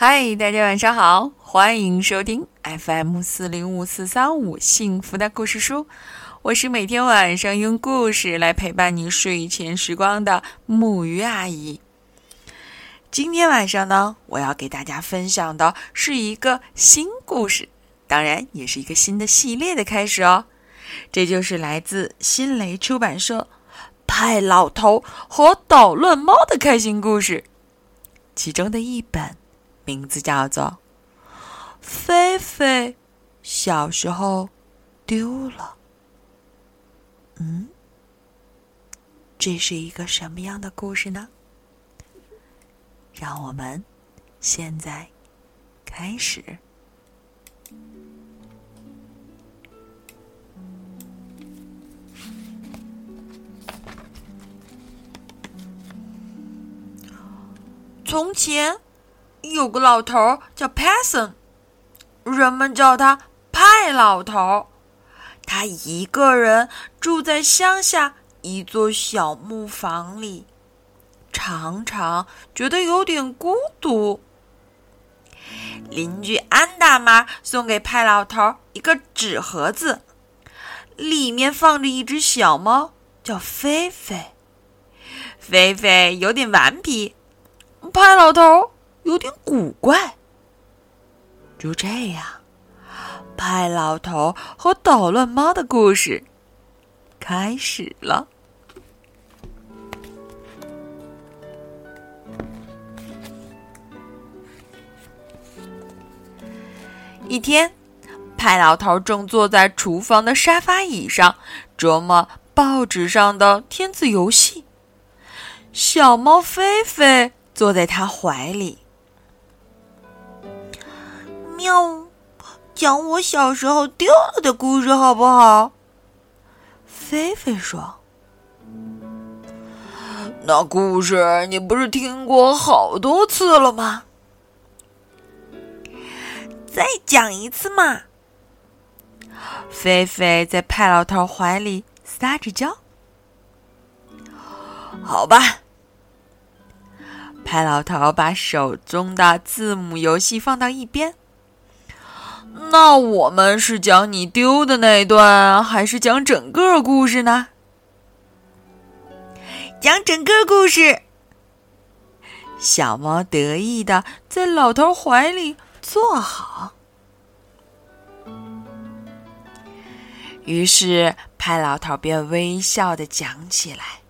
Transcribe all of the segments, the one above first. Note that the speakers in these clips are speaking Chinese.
嗨，大家晚上好，欢迎收听 FM 四零五四三五幸福的故事书。我是每天晚上用故事来陪伴你睡前时光的木鱼阿姨。今天晚上呢，我要给大家分享的是一个新故事，当然也是一个新的系列的开始哦。这就是来自新雷出版社《派老头和捣乱猫》的开心故事，其中的一本。名字叫做菲菲，小时候丢了。嗯，这是一个什么样的故事呢？让我们现在开始。从前。有个老头叫 Passon，人们叫他派老头。他一个人住在乡下一座小木房里，常常觉得有点孤独。邻居安大妈送给派老头一个纸盒子，里面放着一只小猫，叫菲菲。菲菲有点顽皮，派老头。有点古怪。就这样，派老头和捣乱猫的故事开始了。一天，派老头正坐在厨房的沙发椅上琢磨报纸上的天字游戏，小猫菲菲坐在他怀里。喵，讲我小时候丢了的故事好不好？菲菲说：“那故事你不是听过好多次了吗？再讲一次嘛。”菲菲在派老头怀里撒着娇。好吧，派老头把手中的字母游戏放到一边。那我们是讲你丢的那段，还是讲整个故事呢？讲整个故事。小猫得意的在老头怀里坐好。于是派老头便微笑的讲起来：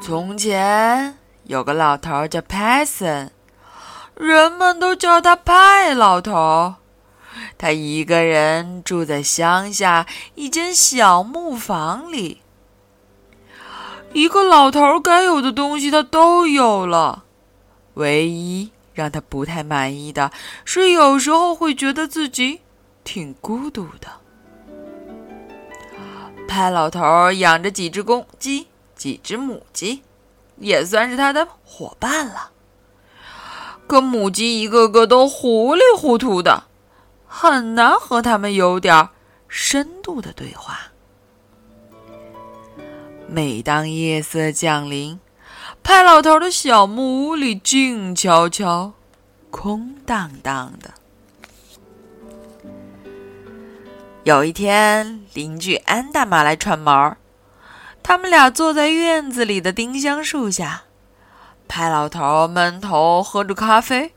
从前有个老头叫 Passon。人们都叫他派老头。他一个人住在乡下一间小木房里。一个老头该有的东西他都有了，唯一让他不太满意的是，有时候会觉得自己挺孤独的。派老头养着几只公鸡，几只母鸡，也算是他的伙伴了。可母鸡一个个都糊里糊涂的，很难和它们有点深度的对话。每当夜色降临，派老头的小木屋里静悄悄、空荡荡的。有一天，邻居安大妈来串门儿，他们俩坐在院子里的丁香树下。派老头闷头喝着咖啡，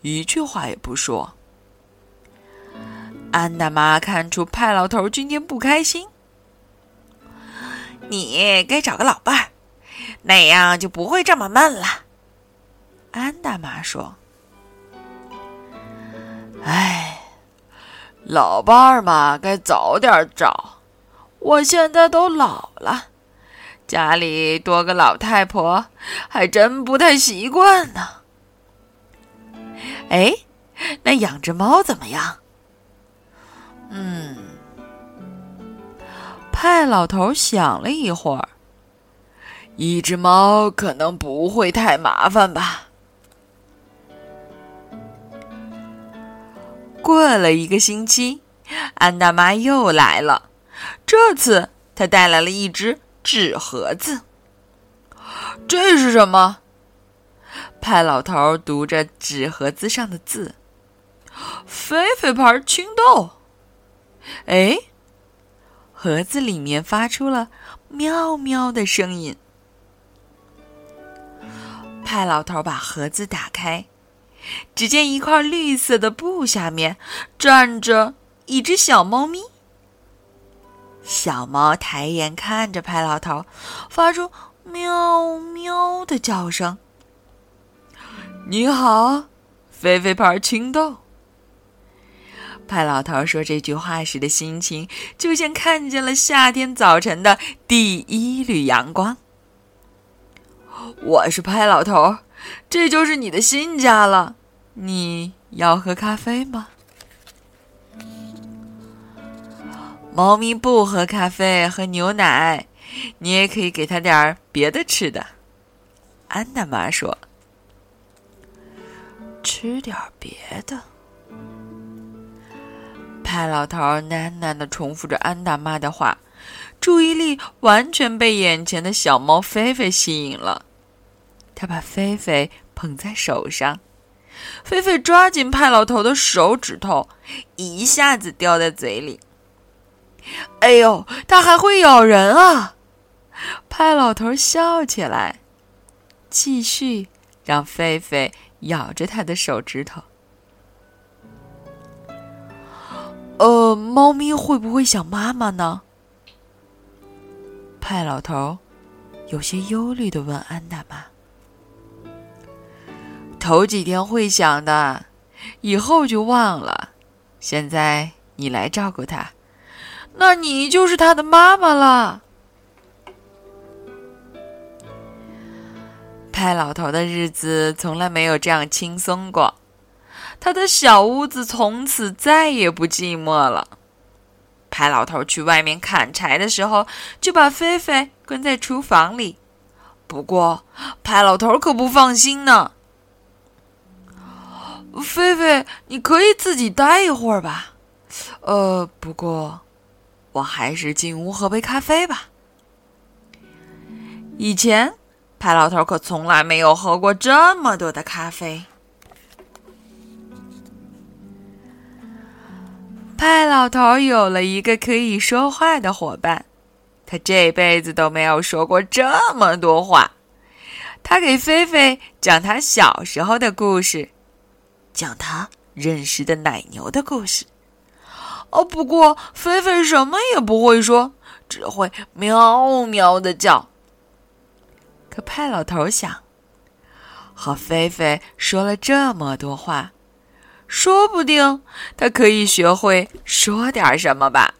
一句话也不说。安大妈看出派老头今天不开心，你该找个老伴儿，那样就不会这么闷了。安大妈说：“哎，老伴儿嘛，该早点找。我现在都老了。”家里多个老太婆，还真不太习惯呢。哎，那养只猫怎么样？嗯，派老头想了一会儿，一只猫可能不会太麻烦吧。过了一个星期，安大妈又来了，这次她带来了一只。纸盒子，这是什么？派老头读着纸盒子上的字：“菲菲牌青豆。”哎，盒子里面发出了喵喵的声音。派老头把盒子打开，只见一块绿色的布下面站着一只小猫咪。小猫抬眼看着派老头，发出喵喵的叫声。你好，菲菲牌青豆。派老头说这句话时的心情，就像看见了夏天早晨的第一缕阳光。我是派老头，这就是你的新家了。你要喝咖啡吗？猫咪不喝咖啡，喝牛奶。你也可以给它点儿别的吃的。安大妈说：“吃点别的。”派老头喃喃的重复着安大妈的话，注意力完全被眼前的小猫菲菲吸引了。他把菲菲捧在手上，菲菲抓紧派老头的手指头，一下子叼在嘴里。哎呦，它还会咬人啊！派老头笑起来，继续让菲菲咬着他的手指头。呃，猫咪会不会想妈妈呢？派老头有些忧虑的问安大妈。头几天会想的，以后就忘了。现在你来照顾它。那你就是他的妈妈了。派老头的日子从来没有这样轻松过，他的小屋子从此再也不寂寞了。派老头去外面砍柴的时候，就把菲菲关在厨房里。不过，派老头可不放心呢。菲菲，你可以自己待一会儿吧。呃，不过。我还是进屋喝杯咖啡吧。以前，派老头可从来没有喝过这么多的咖啡。派老头有了一个可以说话的伙伴，他这辈子都没有说过这么多话。他给菲菲讲他小时候的故事，讲他认识的奶牛的故事。哦，不过菲菲什么也不会说，只会喵喵的叫。可派老头想，和菲菲说了这么多话，说不定他可以学会说点什么吧。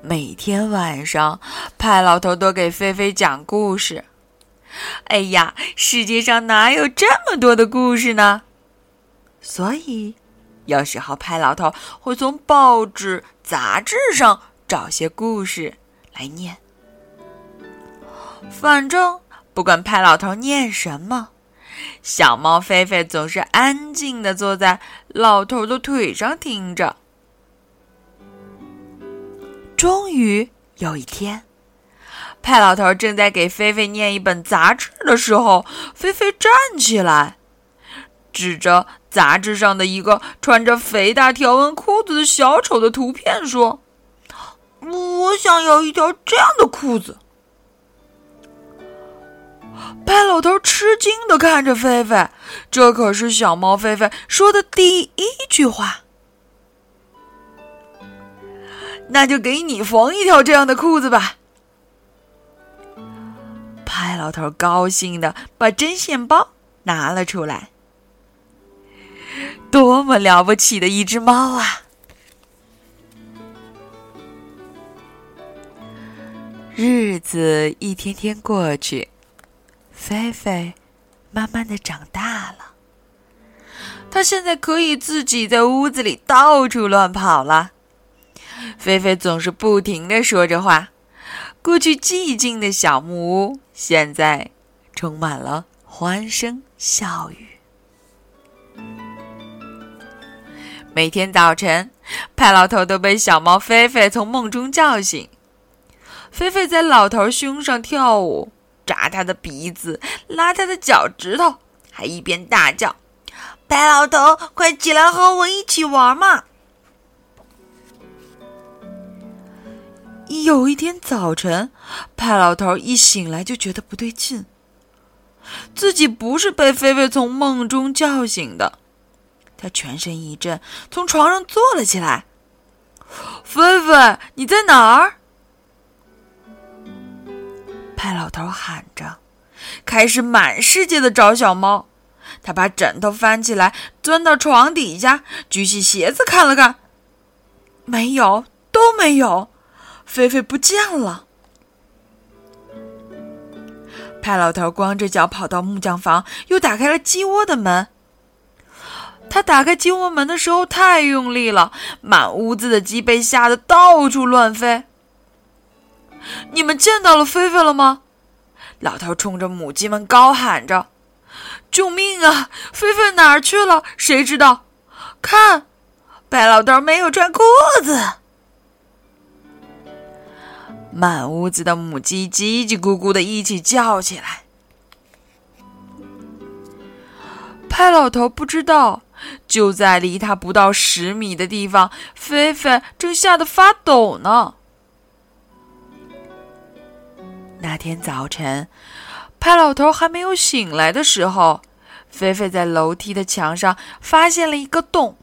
每天晚上，派老头都给菲菲讲故事。哎呀，世界上哪有这么多的故事呢？所以，有时候派老头会从报纸、杂志上找些故事来念。反正不管派老头念什么，小猫菲菲总是安静的坐在老头的腿上听着。终于有一天，派老头正在给菲菲念一本杂志的时候，菲菲站起来。指着杂志上的一个穿着肥大条纹裤子的小丑的图片说：“我想要一条这样的裤子。”派老头吃惊的看着菲菲，这可是小猫菲菲说的第一句话。那就给你缝一条这样的裤子吧。派老头高兴的把针线包拿了出来。多么了不起的一只猫啊！日子一天天过去，菲菲慢慢的长大了。它现在可以自己在屋子里到处乱跑了。菲菲总是不停的说着话。过去寂静的小木屋，现在充满了欢声笑语。每天早晨，派老头都被小猫菲菲从梦中叫醒。菲菲在老头胸上跳舞，扎他的鼻子，拉他的脚趾头，还一边大叫：“派老头，快起来和我一起玩嘛！”有一天早晨，派老头一醒来就觉得不对劲，自己不是被菲菲从梦中叫醒的。他全身一震，从床上坐了起来。“菲菲，你在哪儿？”派老头喊着，开始满世界的找小猫。他把枕头翻起来，钻到床底下，举起鞋子看了看，没有，都没有，菲菲不见了。派老头光着脚跑到木匠房，又打开了鸡窝的门。他打开鸡窝门的时候太用力了，满屋子的鸡被吓得到处乱飞。你们见到了菲菲了吗？老头冲着母鸡们高喊着：“救命啊！菲菲哪儿去了？谁知道？看，白老头没有穿裤子。”满屋子的母鸡叽叽咕咕的一起叫起来。派老头不知道，就在离他不到十米的地方，菲菲正吓得发抖呢。那天早晨，派老头还没有醒来的时候，菲菲在楼梯的墙上发现了一个洞，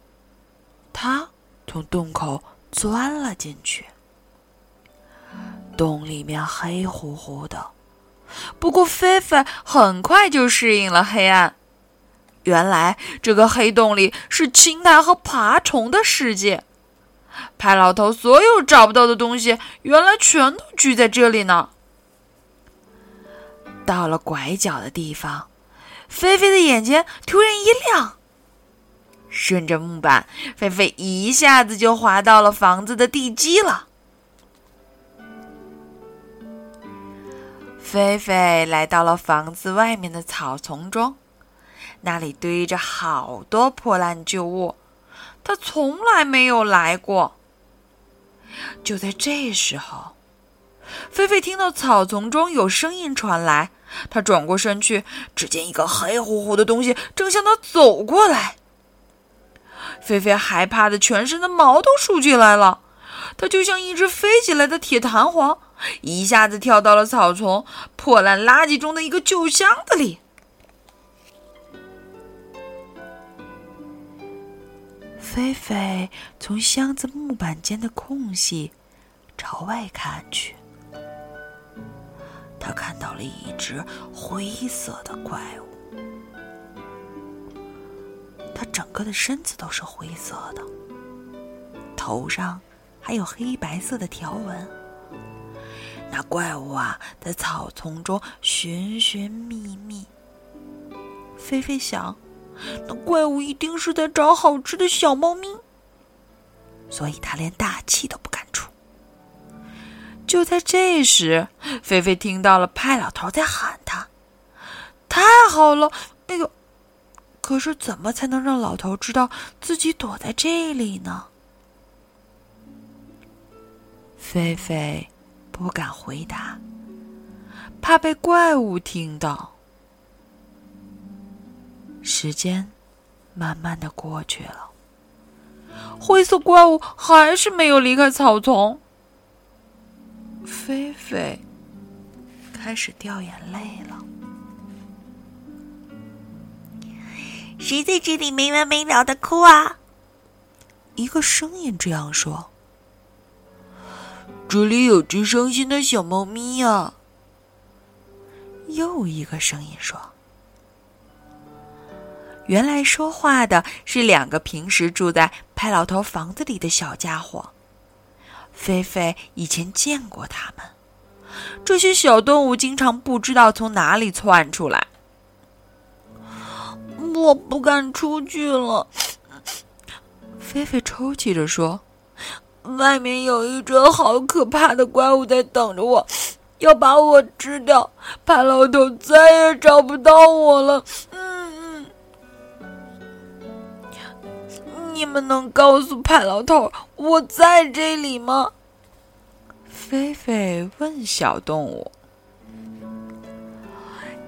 他从洞口钻了进去。洞里面黑乎乎的，不过菲菲很快就适应了黑暗。原来这个黑洞里是青苔和爬虫的世界。派老头所有找不到的东西，原来全都聚在这里呢。到了拐角的地方，菲菲的眼睛突然一亮。顺着木板，菲菲一下子就滑到了房子的地基了。菲菲来到了房子外面的草丛中，那里堆着好多破烂旧物，他从来没有来过。就在这时候。菲菲听到草丛中有声音传来，她转过身去，只见一个黑乎乎的东西正向她走过来。菲菲害怕的全身的毛都竖起来了，她就像一只飞起来的铁弹簧，一下子跳到了草丛破烂垃圾中的一个旧箱子里。菲菲从箱子木板间的空隙朝外看去。他看到了一只灰色的怪物，它整个的身子都是灰色的，头上还有黑白色的条纹。那怪物啊，在草丛中寻寻觅觅。菲菲想，那怪物一定是在找好吃的小猫咪，所以他连大气都不敢出。就在这时，菲菲听到了派老头在喊他：“太好了！”那个，可是怎么才能让老头知道自己躲在这里呢？菲菲不敢回答，怕被怪物听到。时间慢慢的过去了，灰色怪物还是没有离开草丛。菲菲开始掉眼泪了。谁在这里没完没了的哭啊？一个声音这样说：“这里有只伤心的小猫咪呀。”又一个声音说：“原来说话的是两个平时住在派老头房子里的小家伙。”菲菲以前见过它们，这些小动物经常不知道从哪里窜出来。我不敢出去了，菲菲抽泣着说：“外面有一只好可怕的怪物在等着我，要把我吃掉。派老头再也找不到我了。”你们能告诉派老头我在这里吗？菲菲问小动物。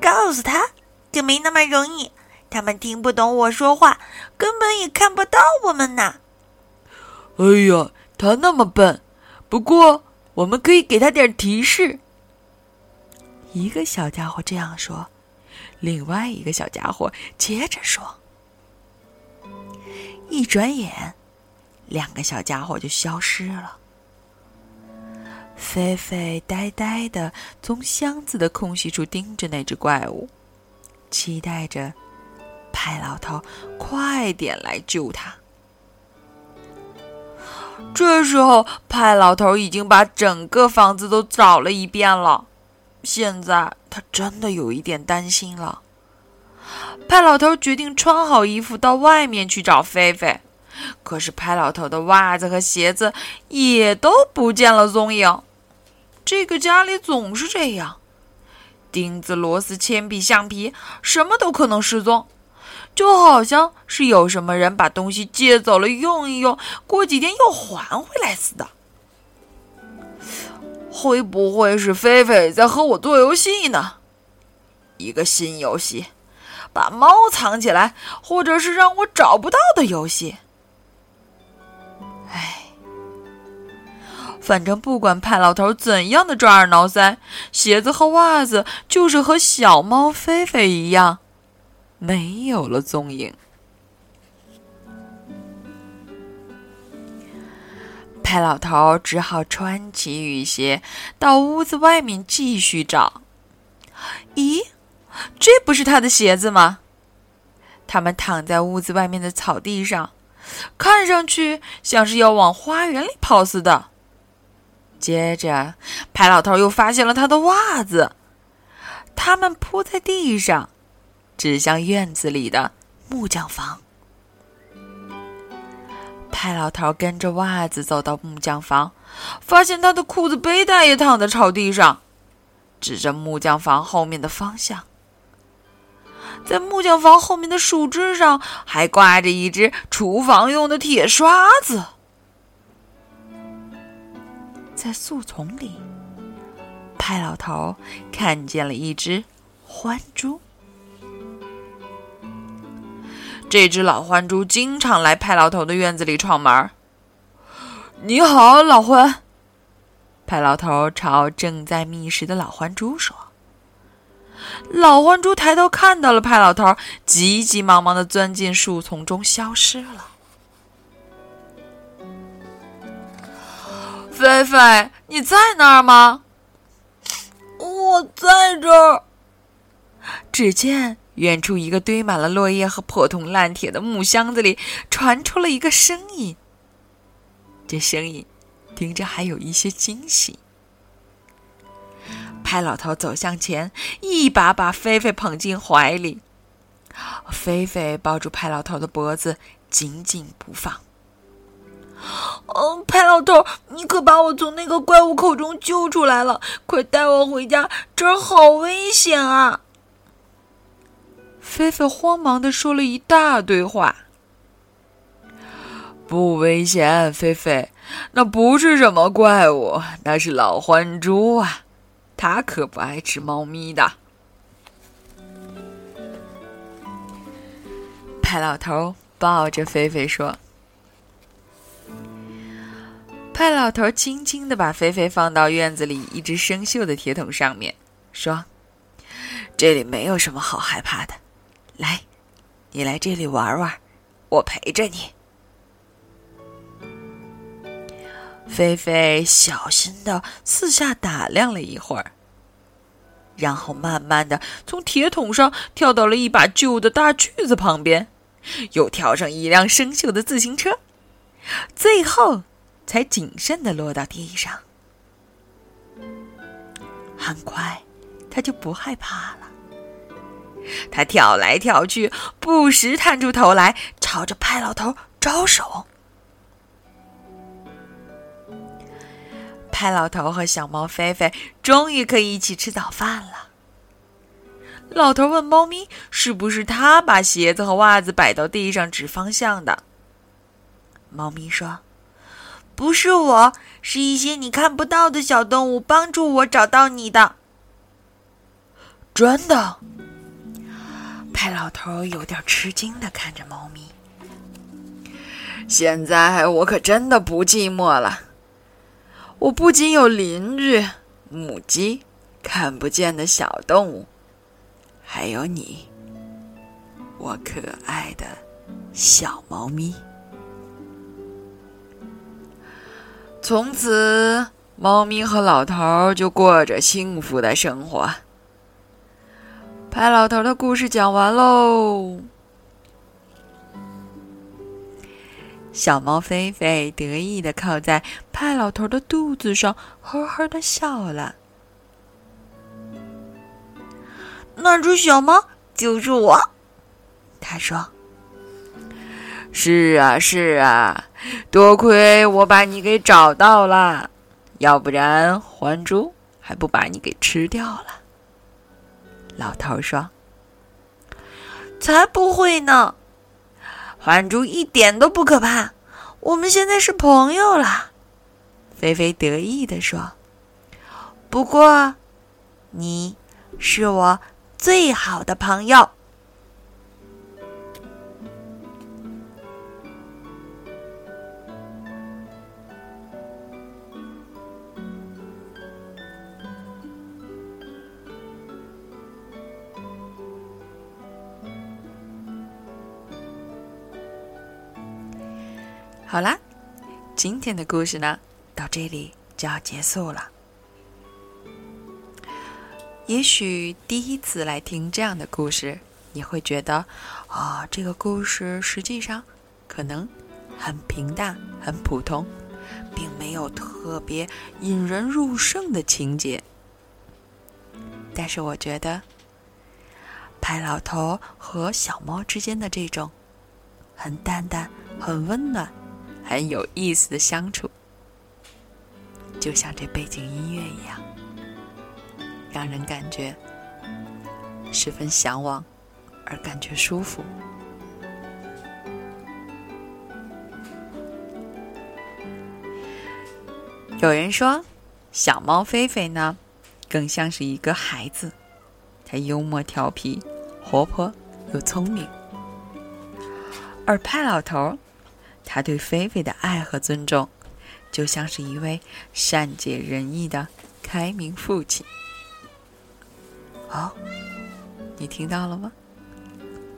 告诉他，可没那么容易。他们听不懂我说话，根本也看不到我们呢。哎呀，他那么笨。不过，我们可以给他点提示。一个小家伙这样说，另外一个小家伙接着说。一转眼，两个小家伙就消失了。菲菲呆呆的从箱子的空隙处盯着那只怪物，期待着派老头快点来救他。这时候，派老头已经把整个房子都找了一遍了。现在他真的有一点担心了。派老头决定穿好衣服到外面去找菲菲，可是派老头的袜子和鞋子也都不见了踪影。这个家里总是这样，钉子、螺丝、铅笔、橡皮，什么都可能失踪，就好像是有什么人把东西借走了用一用，过几天又还回来似的。会不会是菲菲在和我做游戏呢？一个新游戏，把猫藏起来，或者是让我找不到的游戏。唉，反正不管派老头怎样的抓耳挠腮，鞋子和袜子就是和小猫菲菲一样，没有了踪影。派老头只好穿起雨鞋，到屋子外面继续找。咦，这不是他的鞋子吗？他们躺在屋子外面的草地上，看上去像是要往花园里跑似的。接着，派老头又发现了他的袜子，他们铺在地上，指向院子里的木匠房。派老头跟着袜子走到木匠房，发现他的裤子背带也躺在草地上，指着木匠房后面的方向。在木匠房后面的树枝上还挂着一只厨房用的铁刷子。在树丛里，派老头看见了一只獾猪。这只老獾猪经常来派老头的院子里串门。你好，老獾。派老头朝正在觅食的老獾猪说。老獾猪抬头看到了派老头，急急忙忙的钻进树丛中消失了。菲菲，你在那儿吗？我在这儿。只见。远处一个堆满了落叶和破铜烂铁的木箱子里传出了一个声音，这声音听着还有一些惊喜。派老头走向前，一把把菲菲捧进怀里，菲菲抱住派老头的脖子，紧紧不放。哦，派老头，你可把我从那个怪物口中救出来了！快带我回家，这儿好危险啊！菲菲慌忙的说了一大堆话。不危险，菲菲，那不是什么怪物，那是老獾猪啊，他可不爱吃猫咪的。派老头抱着菲菲说：“派老头轻轻的把菲菲放到院子里一只生锈的铁桶上面，说：‘这里没有什么好害怕的。’”来，你来这里玩玩，我陪着你。菲菲小心的四下打量了一会儿，然后慢慢的从铁桶上跳到了一把旧的大锯子旁边，又跳上一辆生锈的自行车，最后才谨慎的落到地上。很快，他就不害怕了。他跳来跳去，不时探出头来，朝着派老头招手。派老头和小猫菲菲终于可以一起吃早饭了。老头问猫咪：“是不是他把鞋子和袜子摆到地上指方向的？”猫咪说：“不是我，是一些你看不到的小动物帮助我找到你的。”真的。派老头有点吃惊的看着猫咪。现在我可真的不寂寞了。我不仅有邻居、母鸡、看不见的小动物，还有你，我可爱的小猫咪。从此，猫咪和老头就过着幸福的生活。派老头的故事讲完喽。小猫菲菲得意的靠在派老头的肚子上，呵呵的笑了。那只小猫就是我，他说：“是啊，是啊，多亏我把你给找到了，要不然还珠还不把你给吃掉了。”老头说：“才不会呢。”獾猪一点都不可怕，我们现在是朋友了。”菲菲得意地说。“不过，你是我最好的朋友。”好啦，今天的故事呢，到这里就要结束了。也许第一次来听这样的故事，你会觉得，啊，这个故事实际上可能很平淡、很普通，并没有特别引人入胜的情节。但是我觉得，派老头和小猫之间的这种很淡淡、很温暖。很有意思的相处，就像这背景音乐一样，让人感觉十分向往，而感觉舒服。有人说，小猫菲菲呢，更像是一个孩子，它幽默调皮、活泼又聪明，而派老头。他对菲菲的爱和尊重，就像是一位善解人意的开明父亲。哦，你听到了吗？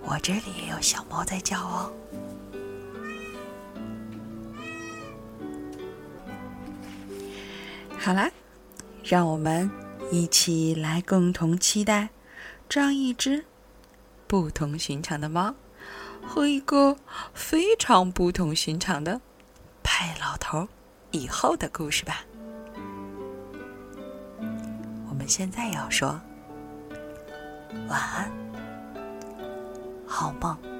我这里也有小猫在叫哦。好啦，让我们一起来共同期待这样一只不同寻常的猫。和一个非常不同寻常的派老头以后的故事吧。我们现在要说晚安，好梦。